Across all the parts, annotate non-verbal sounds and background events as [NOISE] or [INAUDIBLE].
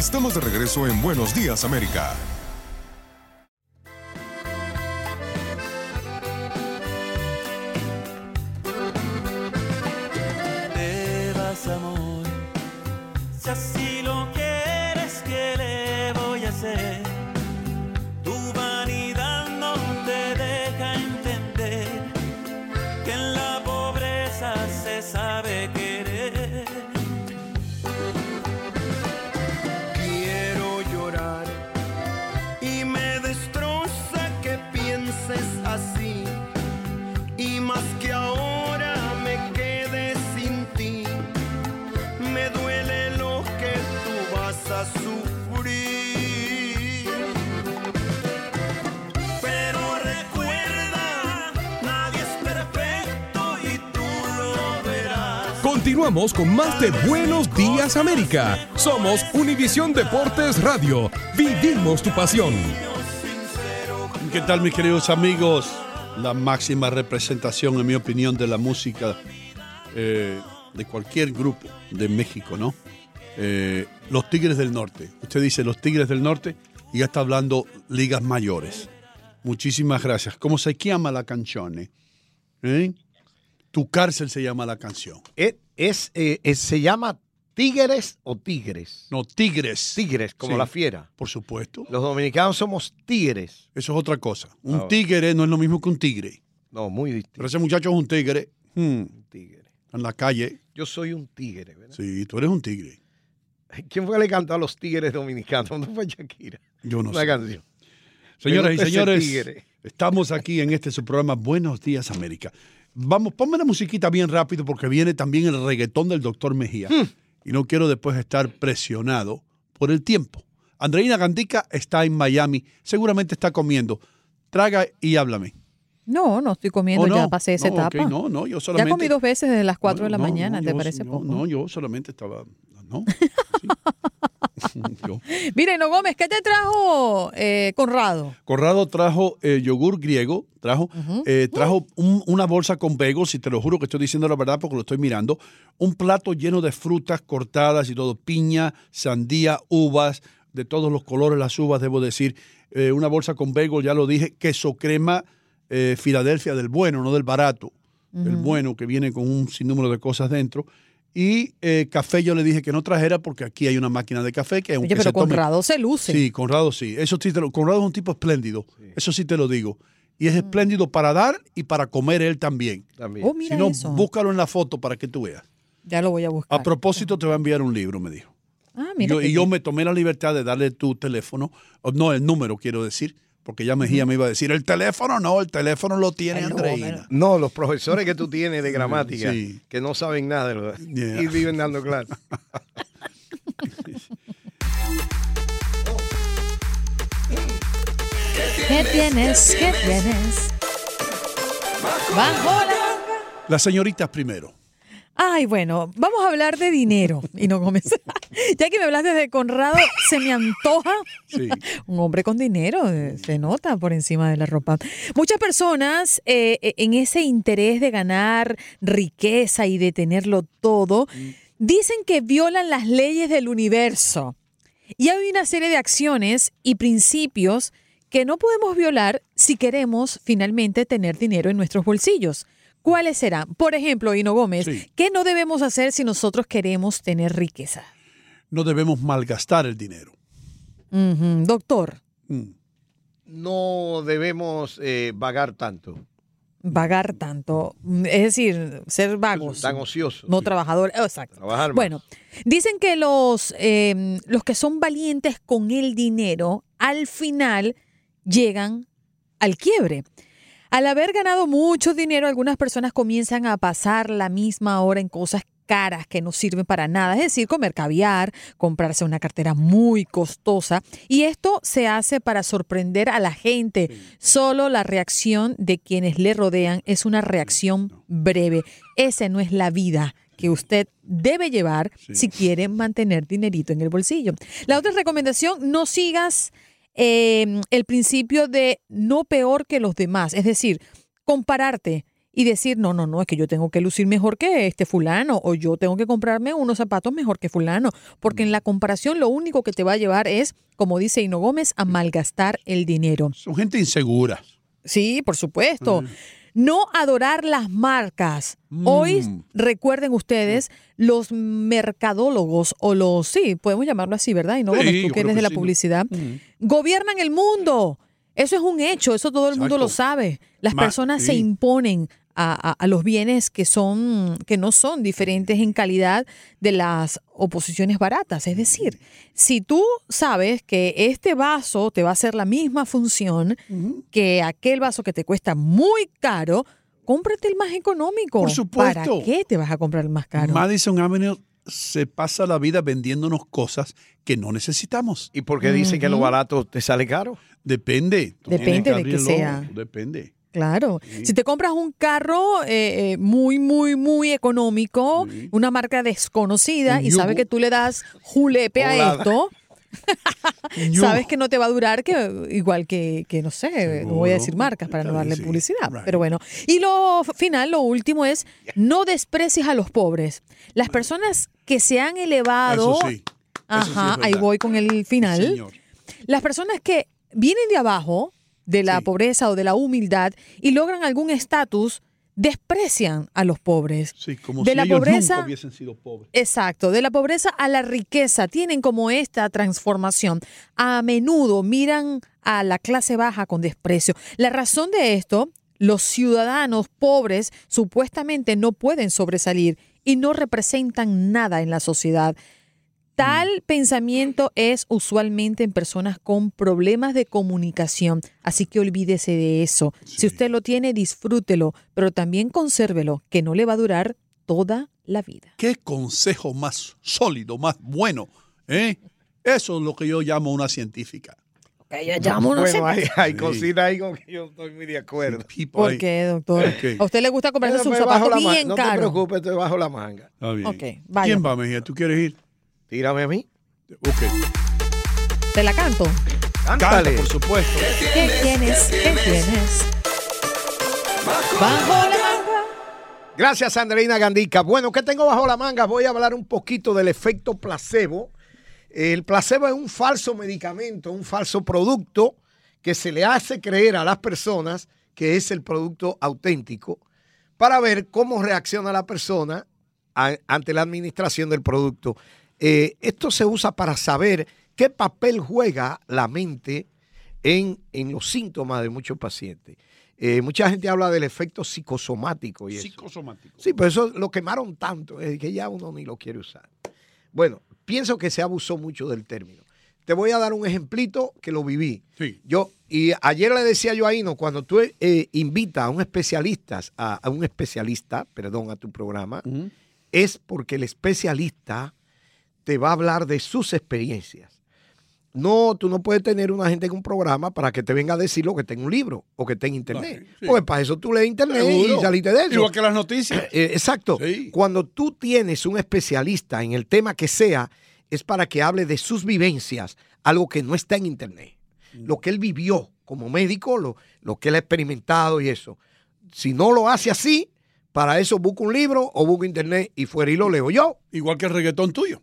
Estamos de regreso en Buenos Días América. Continuamos con más de Buenos Días América. Somos Univisión Deportes Radio. Vivimos tu pasión. ¿Qué tal mis queridos amigos? La máxima representación, en mi opinión, de la música eh, de cualquier grupo de México, ¿no? Eh, los Tigres del Norte. Usted dice los Tigres del Norte y ya está hablando ligas mayores. Muchísimas gracias. ¿Cómo se llama la canción? eh? Tu cárcel se llama la canción. Es, es, eh, es- se llama Tigres o Tigres. No, Tigres. Tigres, como Sí. la fiera. Por supuesto. Los dominicanos somos tigres. Eso es otra cosa. Un tigre no es lo mismo que un tigre. No, muy distinto. Pero ese muchacho es un tigre. hmm, tigre. En la calle. Yo soy un tigre, ¿verdad? Sí, tú eres un tigre. ¿Quién fue que le cantó a los tigres dominicanos? ¿No fue Shakira? Yo no Una sé. canción. Señoras y señores, estamos aquí en este su programa Buenos Días América. Vamos, ponme la musiquita bien rápido porque viene también el reggaetón del doctor Mejía. Hmm. Y no quiero después estar presionado por el tiempo. Andreina Gandica está en Miami, seguramente está comiendo. Traga y háblame. No, no estoy comiendo, ¿O no? ya pasé esa No, etapa. no, no, yo Ya solamente- comí dos veces desde las 4 de la No, mañana, no, ¿te yo- parece no, poco? No, yo solamente estaba. No. Hino [LAUGHS] Gómez, ¿qué te trajo eh, Conrado? Corrado trajo eh, yogur griego, trajo, eh, trajo un- una bolsa con bagels, y te lo juro que estoy diciendo la verdad porque lo estoy mirando, un plato lleno de frutas cortadas y todo, piña, sandía, uvas, de todos los colores las uvas, debo decir, eh, una bolsa con bagel, ya lo dije, queso crema, Filadelfia del bueno, no del barato, del Ujú. bueno que viene con un sinnúmero de cosas dentro. Y eh, café yo le dije que no trajera porque aquí hay una máquina de café que aunque Oye, pero se tome- Conrado se luce. Sí, Conrado sí. Eso sí te lo- Conrado es un tipo espléndido. Eso sí te lo digo. Y Mm. es espléndido para dar y para comer él también. Oh, mira si no, eso. búscalo en la foto para que tú veas. Ya lo voy a buscar. A propósito, te va a enviar un libro, me dijo. Ah, mira. Yo- qué y yo bien. me tomé la libertad de darle tu teléfono, o no, el número quiero decir, porque ya Mejía me iba a decir, el teléfono no, el teléfono lo tiene Andreina. No, los profesores que tú tienes de gramática, Sí. que no saben nada de lo Yeah. y viven dando clases. ¿Qué tienes? ¿Qué tienes? Bajo la... Las señoritas primero. Ay, bueno, vamos a hablar de dinero. Y no Gómez. [LAUGHS] ya que me hablaste de Conrado, se me antoja un hombre con dinero. eh, Se nota por encima de la ropa. Muchas personas eh, eh, en ese interés de ganar riqueza y de tenerlo todo, dicen que violan las leyes del universo. Y hay una serie de acciones y principios que no podemos violar si queremos finalmente tener dinero en nuestros bolsillos. ¿Cuáles serán? Por ejemplo, Hino Gómez, ¿qué no debemos hacer si nosotros queremos tener riqueza? No debemos malgastar el dinero. Doctor, No debemos eh, vagar tanto. vagar tanto, mm, es decir, ser vagos. Tan ocioso. No trabajadores, exacto. Trabajar más. Bueno, dicen que los, eh, los que son valientes con el dinero, al final llegan al quiebre. Al haber ganado mucho dinero, algunas personas comienzan a pasar la misma hora en cosas caras que no sirven para nada, es decir, comer caviar, comprarse una cartera muy costosa. Y esto se hace para sorprender a la gente. Solo la reacción de quienes le rodean es una reacción breve. Esa no es la vida que usted debe llevar si quiere mantener dinerito en el bolsillo. La otra recomendación, no sigas eh, el principio de no peor que los demás, es decir, compararte y decir, no, no, no, es que yo tengo que lucir mejor que este fulano o yo tengo que comprarme unos zapatos mejor que fulano, porque en la comparación lo único que te va a llevar es, como dice Hino Gómez, a malgastar el dinero. Son gente insegura. Sí, por supuesto. No adorar las marcas. Hoy, Mm. recuerden ustedes, los mercadólogos o los, sí, podemos llamarlo así, ¿verdad? Y no, Sí, tú que eres de la sí. publicidad, Mm. gobiernan el mundo. Eso es un hecho, eso todo el mundo lo sabe. Las Ma- personas se imponen a, a- a los bienes que son, que no son diferentes en calidad de las oposiciones baratas. Es decir, si tú sabes que este vaso te va a hacer la misma función que aquel vaso que te cuesta muy caro, cómprate el más económico. Por supuesto. ¿Para qué te vas a comprar el más caro? Madison Avenue se pasa la vida vendiéndonos cosas que no necesitamos. ¿Y por qué dicen que lo barato te sale caro? Depende. Depende que de que sea. Depende. Claro. Si te compras un carro eh, eh, muy, muy, muy económico, una marca desconocida, y sabes que tú le das julepe a esto, [LAUGHS] sabes que no te va a durar que igual que, que no sé, no voy a decir marcas para no darle sí. publicidad. Right. Pero bueno. Y lo final, lo último es, no desprecies a los pobres. Las personas que se han elevado... Eso. Eso Ajá, ahí voy con el final. Señor. Las personas que vienen de abajo, de la Sí. pobreza o de la humildad, y logran algún estatus, desprecian a los pobres. Sí, como De si la ellos pobreza- nunca hubiesen sido pobres. Exacto, de la pobreza a la riqueza tienen como esta transformación. A menudo miran a la clase baja con desprecio. La razón de esto, los ciudadanos pobres supuestamente no pueden sobresalir y no representan nada en la sociedad. Tal pensamiento es usualmente en personas con problemas de comunicación, así que olvídese de eso. Si usted lo tiene, disfrútelo, pero también consérvelo, que no le va a durar toda la vida. ¿Qué consejo más sólido, más bueno? ¿eh? Eso es lo que yo llamo una científica. Bueno, hay, hay Sí. cositas ahí con que yo estoy muy de acuerdo. People ¿Por qué, doctor? Ok. ¿A usted le gusta comprarse Pero sus zapatos bien No te caros? preocupes, estoy bajo la manga. Está bien. Ok, vaya. ¿Quién va, Mejía? ¿Tú quieres ir? Tírame a mí. Ok. ¿Te la canto? Canta, Cántale. por supuesto. ¿Qué tienes? ¿Qué tienes? Bajo la manga. Gracias, Andreina Gandica. Bueno, ¿qué tengo bajo la manga? Voy a hablar un poquito del efecto placebo. El placebo es un falso medicamento, un falso producto que se le hace creer a las personas que es el producto auténtico para ver cómo reacciona la persona ante la administración del producto. Eh, esto se usa para saber qué papel juega la mente en, en los síntomas de muchos pacientes. Eh, mucha gente habla del efecto psicosomático y eso. Psicosomático. Sí, pero eso lo quemaron tanto eh, que ya uno ni lo quiere usar. Bueno, pienso que se abusó mucho del término. Te voy a dar un ejemplito que lo viví. Sí. Yo, y ayer le decía yo a Ino, cuando tú eh, invitas a un especialista, a, a un especialista, perdón, a tu programa, es porque el especialista te va a hablar de sus experiencias. No, tú no puedes tener una gente en un programa para que te venga a decir lo que está en un libro o que está en internet. Sí. Porque para eso tú lees internet Seguro. y saliste de eso. Igual que las noticias. [CLEARS THROAT] Eh, exacto. Sí. Cuando tú tienes un especialista en el tema que sea, es para que hable de sus vivencias, algo que no está en internet. Mm. Lo que él vivió como médico, lo, lo que él ha experimentado y eso. Si no lo hace así, para eso busco un libro o busco internet y fuera y lo leo yo. Igual que el reggaetón tuyo.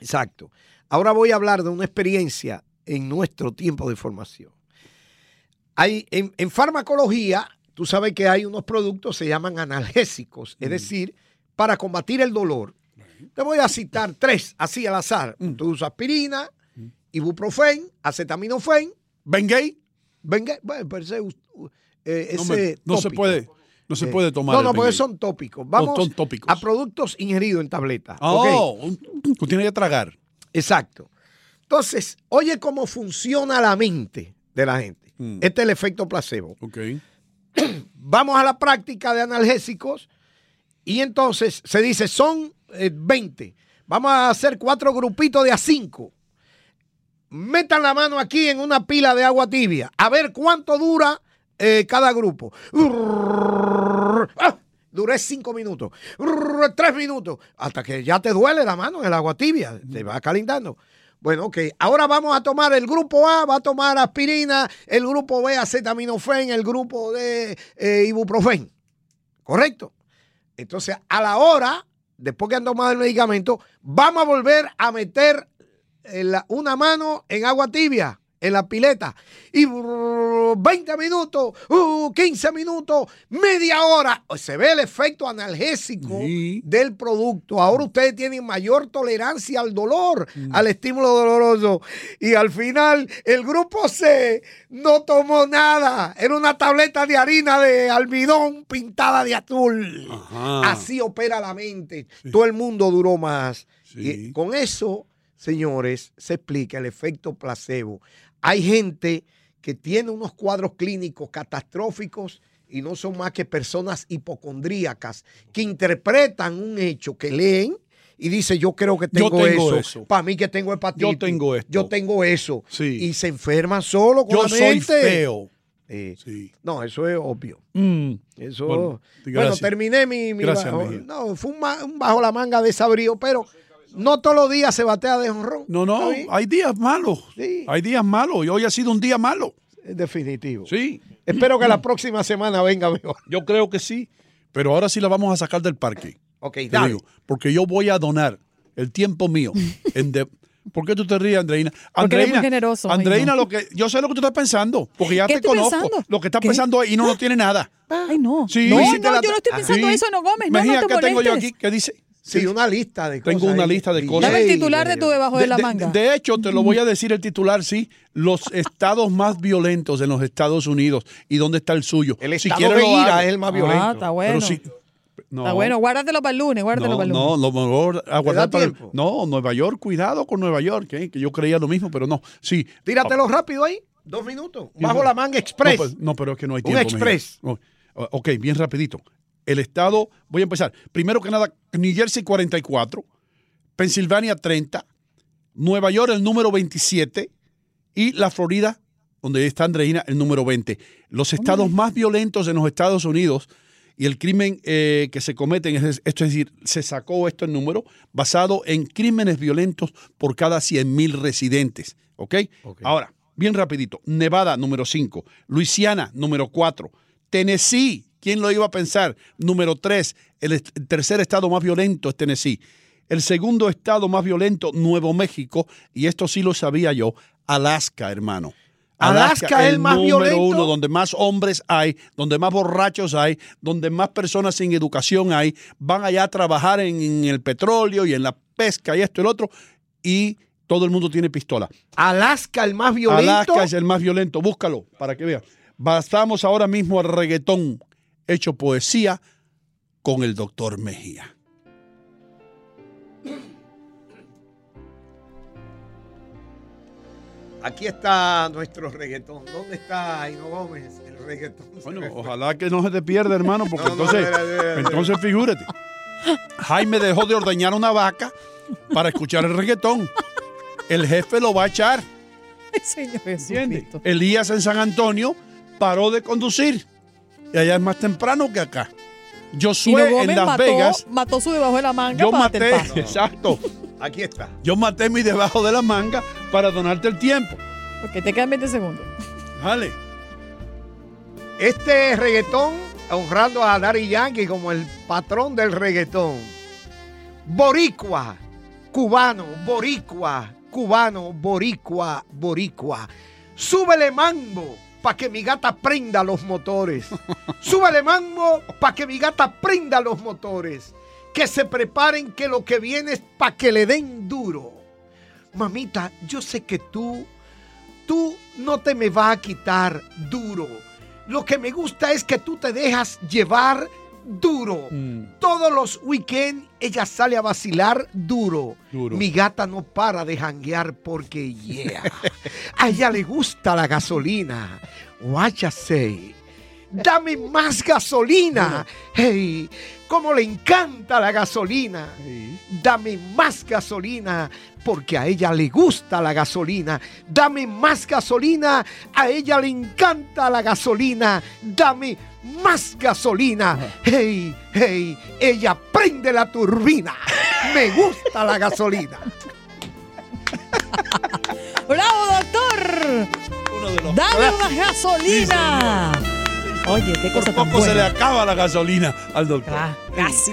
Exacto. Ahora voy a hablar de una experiencia en nuestro tiempo de formación. Hay, en, en farmacología, tú sabes que hay unos productos, se llaman analgésicos, es decir, para combatir el dolor. Te voy a citar tres, así al azar. Tú usas aspirina, ibuprofen, acetaminofén, Bengay. venga, bueno, pero ese, eh, No, ese me- no se puede, no se Eh, puede tomar. No, no, porque son tópicos. Vamos son tópicos. a productos ingeridos en tableta. ¿ok? Oh, un- tú tienes que tragar. Exacto. Entonces, oye cómo funciona la mente de la gente. Mm. Este es el efecto placebo. Ok. [CLEARS THROAT] Vamos a la práctica de analgésicos y entonces se dice, son eh, 20. Vamos a hacer cuatro grupitos de a cinco. Metan la mano aquí en una pila de agua tibia. A ver cuánto dura eh, cada grupo. Ah, Duré cinco minutos. Tres minutos. Hasta que ya te duele la mano en el agua tibia. Te va calentando. Bueno, ok. Ahora vamos a tomar el grupo A, va a tomar aspirina, el grupo B, acetaminofén, el grupo D, eh, ibuprofen. ¿Correcto? Entonces, a la hora, después que han tomado el medicamento, vamos a volver a meter eh, la- una mano en agua tibia, en la pileta. Y brrr, 20 minutos, uh, 15 minutos, media hora. Se ve el efecto analgésico Sí. del producto. Ahora ustedes tienen mayor tolerancia al dolor, al estímulo doloroso. Y al final, el grupo C no tomó nada. Era una tableta de harina de almidón pintada de azul. Ajá. Así opera la mente. Todo el mundo duró más. Sí. Y con eso, señores, se explica el efecto placebo. Hay gente que tiene unos cuadros clínicos catastróficos y no son más que personas hipocondríacas que interpretan un hecho que leen y dice yo creo que Yo tengo, eso. eso. Para mí que tengo hepatitis. Yo tengo esto. Yo tengo eso. Sí. Y se enferman solo con Yo la soy mente. feo. Eh, Sí. No, eso es obvio. Mm. Eso. Bueno, Bueno, terminé mi. mi Gracias, bajo- no, fue un, un bajo la manga desabrío, pero no todos los días se batea de honrón. No, no, hay días malos. Sí. Hay días malos y hoy ha sido un día malo. Es definitivo. Sí. Espero que la próxima semana venga mejor. Yo creo que sí, pero ahora sí la vamos a sacar del parque. Ok, Te dale. digo, porque yo voy a donar el tiempo mío. [LAUGHS] en de- ¿Por qué tú te ríes, Andreina? Porque eres muy Andreina, generoso, Andreina, no. lo que, yo sé lo que tú estás pensando, porque ya ¿Qué te estoy conozco. pensando? Lo que estás ¿Qué? pensando ahí y no lo tiene nada. Ay, no. Sí. no, Hiciste no, la- yo no estoy pensando Sí. eso, no Gómez. No, Mejía, no te ¿qué tengo yo molestes. aquí? ¿Qué dice? Sí, una lista de cosas. Tengo una ahí. lista de cosas. Dame el titular de tu debajo de, la manga. de hecho, te lo voy a decir el titular, sí. Los [LAUGHS] estados más violentos en los Estados Unidos. ¿Y dónde está el suyo? El Si estado de ira es el más Ah, violento. está bueno. Pero sí. No, Está bueno, guárdatelo para el lunes, guárdatelo no, para el lunes. no, lo mejor aguardar para el- tiempo? No, Nueva York, cuidado con Nueva York, ¿eh? que yo creía lo mismo, pero no. Sí. Tíratelo rápido ahí. Dos minutos. Bajo la manga express. No, pues, no, pero es que no hay Un tiempo. express. Mejía. No. Ok, bien rapidito. El estado, voy a empezar. Primero que nada, New Jersey 44, Pensilvania 30, Nueva York el número 27 y la Florida, donde está Andreina, el número 20. Los estados más violentos en los Estados Unidos y el crimen eh, que se cometen, es, esto es decir, se sacó esto el número basado en crímenes violentos por cada 100 mil residentes. ¿ok? Ahora, bien rapidito. Nevada, número 5. Luisiana, número 4. Tennessee, ¿quién lo iba a pensar? Número 3. El, tercer estado más violento es Tennessee. El segundo estado más violento, Nuevo México. Y esto sí lo sabía yo. Alaska, hermano. Alaska es el más número violento. uno, donde más hombres hay, donde más borrachos hay, donde más personas sin educación hay, van allá a trabajar en, en el petróleo y en la pesca y esto y el otro, y todo el mundo tiene pistola. Alaska, el más violento. Alaska es el más violento, búscalo para que veas. Bastamos ahora mismo al reggaetón hecho poesía con el doctor Mejía. Aquí está nuestro reggaetón. ¿Dónde está Aino Gómez? El reggaetón. Bueno, ojalá que no se te pierda, hermano, porque [LAUGHS] No, no, entonces, entonces figúrate. Jaime dejó de ordeñar una vaca para escuchar el reggaetón. El jefe lo va a echar. Elías en San Antonio paró de conducir. Y allá es más temprano que acá. Josué no en Las mató, Vegas, mató su debajo de la manga yo para maté, [LAUGHS] exacto, Aquí está. yo maté mi debajo de la manga para donarte el tiempo. Ok, te quedan 20 segundos. Dale. Este reggaetón, honrando a Daddy Yankee como el patrón del reggaetón. Boricua, cubano, boricua, cubano, boricua, boricua. Súbele mambo pa' que mi gata prenda los motores. [LAUGHS] Súbele mambo pa' que mi gata prenda los motores. Que se preparen que lo que viene es pa' que le den duro. Mamita, yo sé que tú tú no te me vas a quitar duro. Lo que me gusta es que tú te dejas llevar duro. Mm. Todos los weekends ella sale a vacilar duro. Duro. Mi gata no para de janguear porque yeah. A ella le gusta la gasolina. You say? Dame más gasolina. Hey, cómo le encanta la gasolina. Dame más gasolina porque a ella le gusta la gasolina. Dame más gasolina, a ella le encanta la gasolina. Dame más gasolina. Hey, hey, ella prende la turbina. Me gusta la gasolina. [LAUGHS] ¡Bravo, doctor! Uno de los ¡Dame una gasolina! Oye, qué cosa Por tan poco se le buena. acaba la gasolina al doctor. Ah, casi.